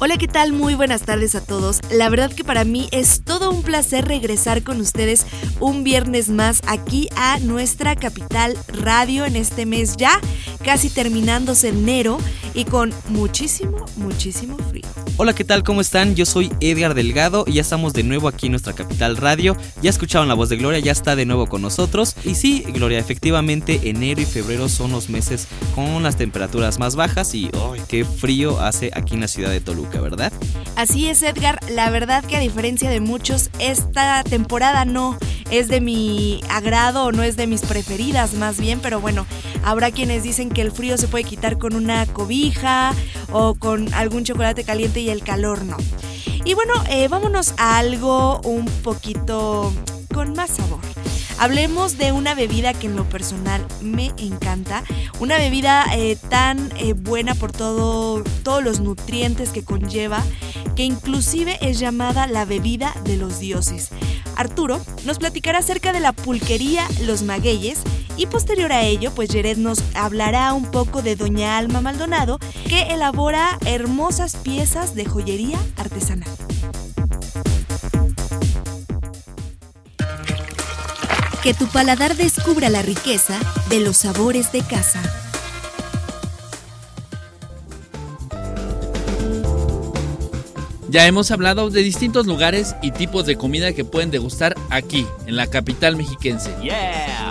Hola, ¿qué tal? Muy buenas tardes a todos. La verdad que para mí es todo un placer regresar con ustedes un viernes más aquí a nuestra capital radio en este mes ya, casi terminándose enero y con muchísimo, muchísimo frío. Hola, ¿qué tal? ¿Cómo están? Yo soy Edgar Delgado y ya estamos de nuevo aquí en nuestra capital radio. Ya escucharon la voz de Gloria, ya está de nuevo con nosotros. Y sí, Gloria, efectivamente enero y febrero son los meses con las temperaturas más bajas y ¡ay, qué frío hace aquí en la ciudad de Toluca, ¿verdad? Así es, Edgar. La verdad que a diferencia de muchos, esta temporada no es de mi agrado o no es de mis preferidas más bien, pero bueno, habrá quienes dicen que el frío se puede quitar con una cobija o con algún chocolate caliente y el calor no. Y bueno, eh, vámonos a algo un poquito con más sabor. Hablemos de una bebida que en lo personal me encanta, una bebida eh, tan eh, buena por todo, todos los nutrientes que conlleva, que inclusive es llamada la bebida de los dioses. Arturo nos platicará acerca de la pulquería Los Magueyes y posterior a ello, pues Jared nos hablará un poco de Doña Alma Maldonado, que elabora hermosas piezas de joyería artesanal. Que tu paladar descubra la riqueza de los sabores de casa. Ya hemos hablado de distintos lugares y tipos de comida que pueden degustar aquí, en la capital mexiquense.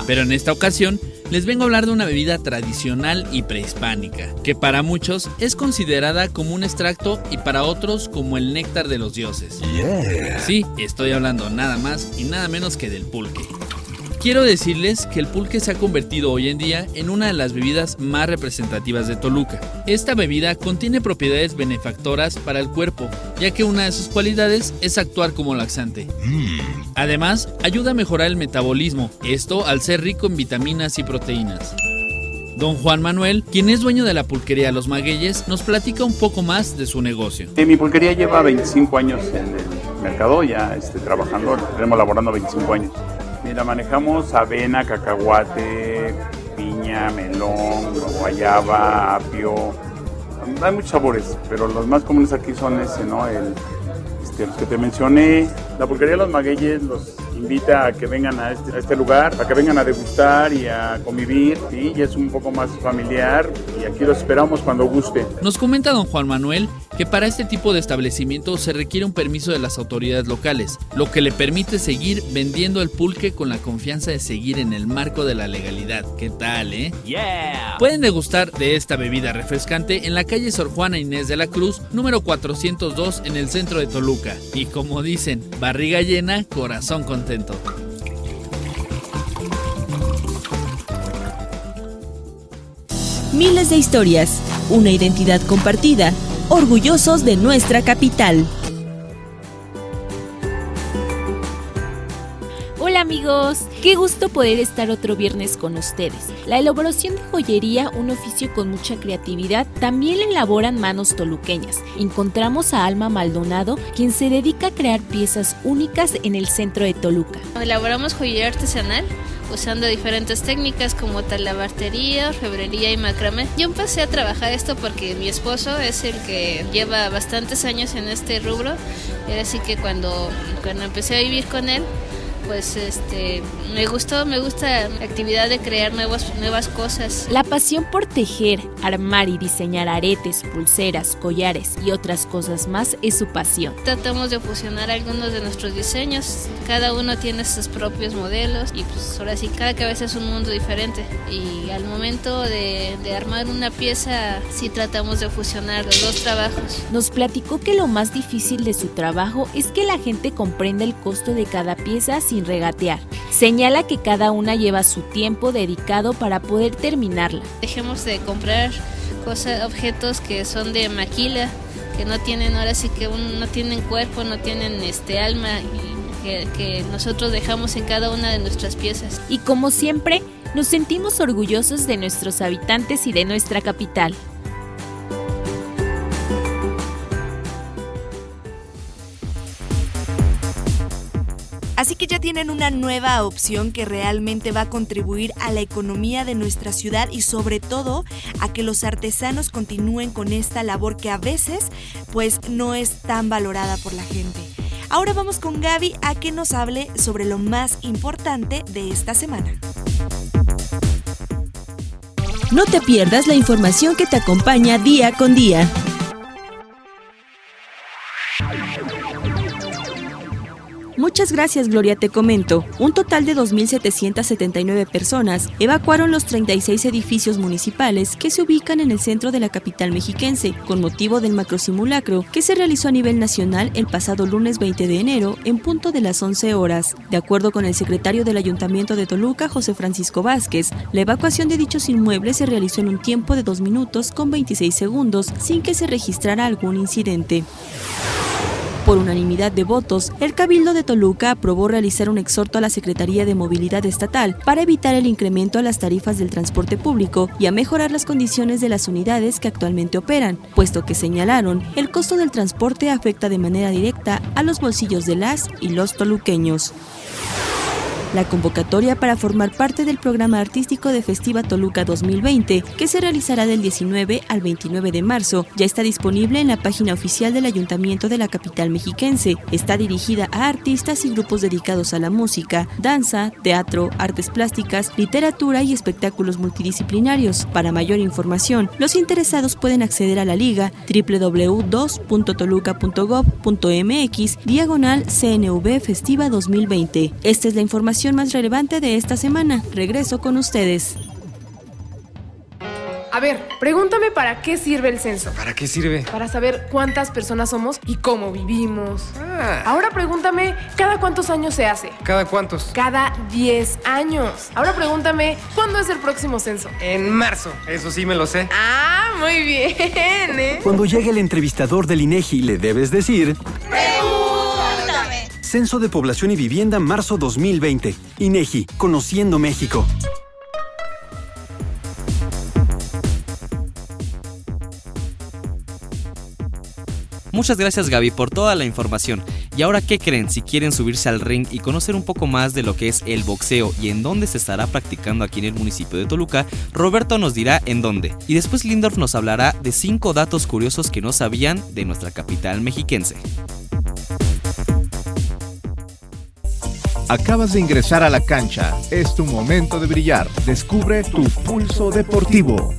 Pero en esta ocasión les vengo a hablar de una bebida tradicional y prehispánica, que para muchos es considerada como un extracto y para otros como el néctar de los dioses. Sí, estoy hablando nada más y nada menos que del pulque. Quiero decirles que el pulque se ha convertido hoy en día en una de las bebidas más representativas de Toluca. Esta bebida contiene propiedades benefactoras para el cuerpo, ya que una de sus cualidades es actuar como laxante. Además, ayuda a mejorar el metabolismo, esto al ser rico en vitaminas y proteínas. Don Juan Manuel, quien es dueño de la pulquería Los Magueyes, nos platica un poco más de su negocio. Sí, mi pulquería lleva 25 años en el mercado, ya este, trabajando, tenemos laborando 25 años. Mira, manejamos avena, cacahuate, piña, melón, guayaba, apio. Hay muchos sabores, pero los más comunes aquí son ese, ¿no? El, este, los que te mencioné. La pulquería de los magueyes los invita a que vengan a este, a este lugar, a que vengan a degustar y a convivir. ¿sí? Y es un poco más familiar y aquí los esperamos cuando guste. Nos comenta don Juan Manuel que para este tipo de establecimiento se requiere un permiso de las autoridades locales, lo que le permite seguir vendiendo el pulque con la confianza de seguir en el marco de la legalidad. ¿Qué tal, eh? Pueden degustar de esta bebida refrescante en la calle Sor Juana Inés de la Cruz, número 402 en el centro de Toluca. Y como dicen, barriga llena, corazón contento. Miles de historias, una identidad compartida, orgullosos de nuestra capital. Qué gusto poder estar otro viernes con ustedes. La elaboración de joyería, un oficio con mucha creatividad, también la elaboran manos toluqueñas. Encontramos a Alma Maldonado, quien se dedica a crear piezas únicas en el centro de Toluca. Elaboramos joyería artesanal usando diferentes técnicas como talabartería, orfebrería y macramé. Yo empecé a trabajar esto porque mi esposo es el que lleva bastantes años en este rubro. Era así que cuando, cuando empecé a vivir con él, pues este me gustó, me gusta la actividad de crear nuevas, nuevas cosas. La pasión por tejer, armar y diseñar aretes, pulseras, collares y otras cosas más es su pasión. Tratamos de fusionar algunos de nuestros diseños, cada uno tiene sus propios modelos y pues ahora sí cada cabeza es un mundo diferente y al momento de, de armar una pieza sí tratamos de fusionar los dos trabajos. Nos platicó que lo más difícil de su trabajo es que la gente comprenda el costo de cada pieza sin regatear. Señala que cada una lleva su tiempo dedicado para poder terminarla. Dejemos de comprar cosas, objetos que son de maquila, que no tienen ahora sí que un- no tienen cuerpo, no tienen este alma y que, que nosotros dejamos en cada una de nuestras piezas. Y como siempre, nos sentimos orgullosos de nuestros habitantes y de nuestra capital. Así que ya tienen una nueva opción que realmente va a contribuir a la economía de nuestra ciudad y sobre todo a que los artesanos continúen con esta labor que a veces pues no es tan valorada por la gente. Ahora vamos con Gaby a que nos hable sobre lo más importante de esta semana. No te pierdas la información que te acompaña día con día. Gracias, Gloria, te comento. Un total de 2.779 personas evacuaron los 36 edificios municipales que se ubican en el centro de la capital mexiquense, con motivo del macrosimulacro que se realizó a nivel nacional el pasado lunes 20 de enero en punto de las 11 horas. De acuerdo con el secretario del Ayuntamiento de Toluca, José Francisco Vázquez, la evacuación de dichos inmuebles se realizó en un tiempo de 2 minutos con 26 segundos sin que se registrara algún incidente. Por unanimidad de votos, el Cabildo de Toluca aprobó realizar un exhorto a la Secretaría de Movilidad Estatal para evitar el incremento a las tarifas del transporte público y a mejorar las condiciones de las unidades que actualmente operan, puesto que señalaron el costo del transporte afecta de manera directa a los bolsillos de las y los toluqueños. La convocatoria para formar parte del programa artístico de Festiva Toluca 2020, que se realizará del 19 al 29 de marzo, ya está disponible en la página oficial del Ayuntamiento de la capital mexiquense. Está dirigida a artistas y grupos dedicados a la música, danza, teatro, artes plásticas, literatura y espectáculos multidisciplinarios. Para mayor información, los interesados pueden acceder a la liga www.toluca.gov.mx diagonal CNV Festiva 2020. Esta es la información más relevante de esta semana. Regreso con ustedes. A ver, pregúntame para qué sirve el censo. ¿Para qué sirve? Para saber cuántas personas somos y cómo vivimos. Ah. Ahora pregúntame, ¿cada cuántos años se hace? ¿Cada cuántos? Cada 10 años. Ahora pregúntame, ¿cuándo es el próximo censo? En marzo. Eso sí me lo sé. Ah, muy bien, ¿eh? Cuando llegue el entrevistador del INEGI, le debes decir... Censo de Población y Vivienda marzo 2020. INEGI, Conociendo México. Muchas gracias Gaby por toda la información. Y ahora, ¿qué creen? Si quieren subirse al ring y conocer un poco más de lo que es el boxeo y en dónde se estará practicando aquí en el municipio de Toluca, Roberto nos dirá en dónde. Y después Lindorf nos hablará de 5 datos curiosos que no sabían de nuestra capital mexiquense. Acabas de ingresar a la cancha. Es tu momento de brillar. Descubre tu pulso deportivo.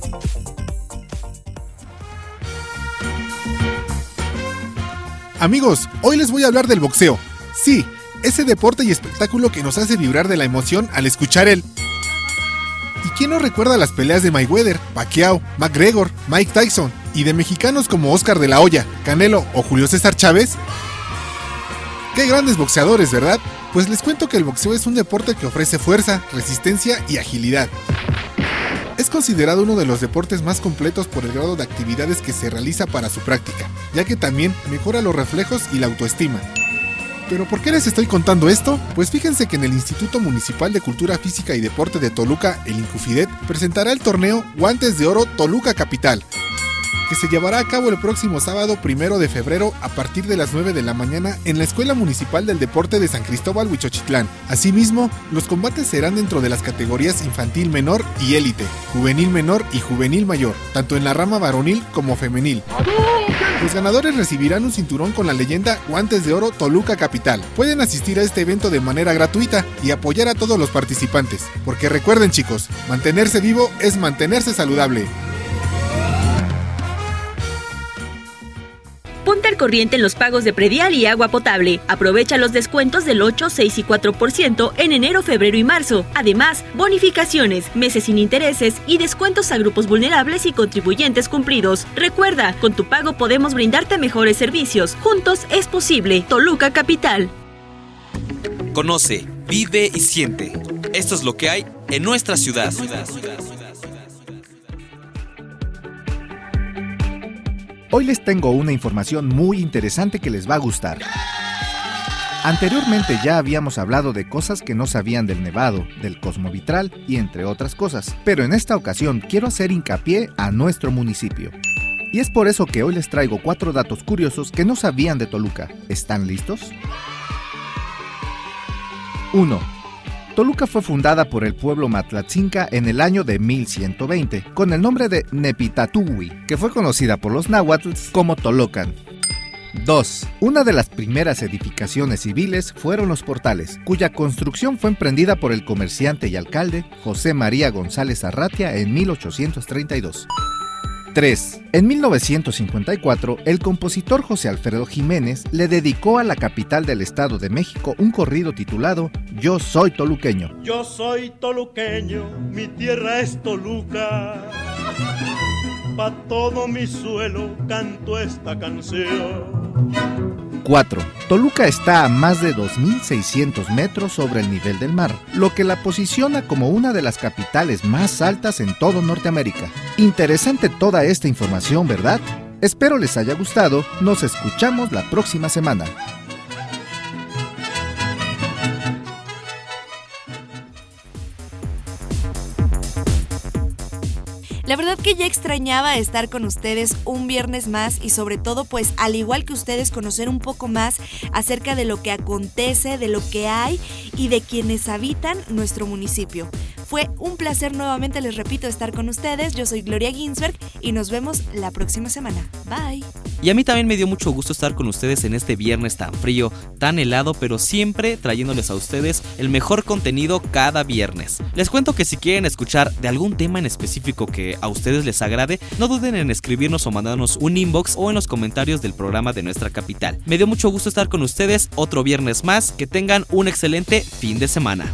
Amigos, hoy les voy a hablar del boxeo. Sí, ese deporte y espectáculo que nos hace vibrar de la emoción al escuchar el... ¿Y quién no recuerda las peleas de Mayweather, Pacquiao, McGregor, Mike Tyson y de mexicanos como Oscar de la Hoya, Canelo o Julio César Chávez? Qué grandes boxeadores, ¿verdad? Pues les cuento que el boxeo es un deporte que ofrece fuerza, resistencia y agilidad. Es considerado uno de los deportes más completos por el grado de actividades que se realiza para su práctica, ya que también mejora los reflejos y la autoestima. ¿Pero por qué les estoy contando esto? Pues fíjense que en el Instituto Municipal de Cultura Física y Deporte de Toluca, el Incufidet, presentará el torneo Guantes de Oro Toluca Capital, que se llevará a cabo el próximo sábado primero de febrero a partir de las 9 de la mañana en la Escuela Municipal del Deporte de San Cristóbal Huichochitlán. Asimismo, los combates serán dentro de las categorías infantil menor y élite, juvenil menor y juvenil mayor, tanto en la rama varonil como femenil. Los ganadores recibirán un cinturón con la leyenda Guantes de Oro Toluca Capital. Pueden asistir a este evento de manera gratuita y apoyar a todos los participantes, porque recuerden chicos, mantenerse vivo es mantenerse saludable. Corriente en los pagos de predial y agua potable. Aprovecha los descuentos del 8, 6 y 4% en enero, febrero y marzo. Además, bonificaciones, meses sin intereses y descuentos a grupos vulnerables y contribuyentes cumplidos. Recuerda, con tu pago podemos brindarte mejores servicios. Juntos es posible. Toluca Capital. Conoce, vive y siente. Esto es lo que hay en nuestra ciudad. Hoy les tengo una información muy interesante que les va a gustar. Anteriormente ya habíamos hablado de cosas que no sabían del nevado, del cosmovitral y entre otras cosas, pero en esta ocasión quiero hacer hincapié a nuestro municipio. Y es por eso que hoy les traigo cuatro datos curiosos que no sabían de Toluca. ¿Están listos? 1. Toluca fue fundada por el pueblo matlatzinca en el año de 1120, con el nombre de Nepitatui, que fue conocida por los náhuatls como Tolocan. 2. Una de las primeras edificaciones civiles fueron los portales, cuya construcción fue emprendida por el comerciante y alcalde José María González Arratia en 1832. 3. En 1954, el compositor José Alfredo Jiménez le dedicó a la capital del Estado de México un corrido titulado Yo soy toluqueño. Yo soy toluqueño, mi tierra es Toluca. Pa' todo mi suelo canto esta canción. 4. Toluca está a más de 2.600 metros sobre el nivel del mar, lo que la posiciona como una de las capitales más altas en todo Norteamérica. Interesante toda esta información, ¿verdad? Espero les haya gustado, nos escuchamos la próxima semana. La verdad que ya extrañaba estar con ustedes un viernes más y sobre todo pues al igual que ustedes conocer un poco más acerca de lo que acontece, de lo que hay y de quienes habitan nuestro municipio. Fue un placer nuevamente, les repito, estar con ustedes. Yo soy Gloria Ginsberg y nos vemos la próxima semana. Bye. Y a mí también me dio mucho gusto estar con ustedes en este viernes tan frío, tan helado, pero siempre trayéndoles a ustedes el mejor contenido cada viernes. Les cuento que si quieren escuchar de algún tema en específico que a ustedes les agrade, no duden en escribirnos o mandarnos un inbox o en los comentarios del programa de nuestra capital. Me dio mucho gusto estar con ustedes otro viernes más, que tengan un excelente fin de semana.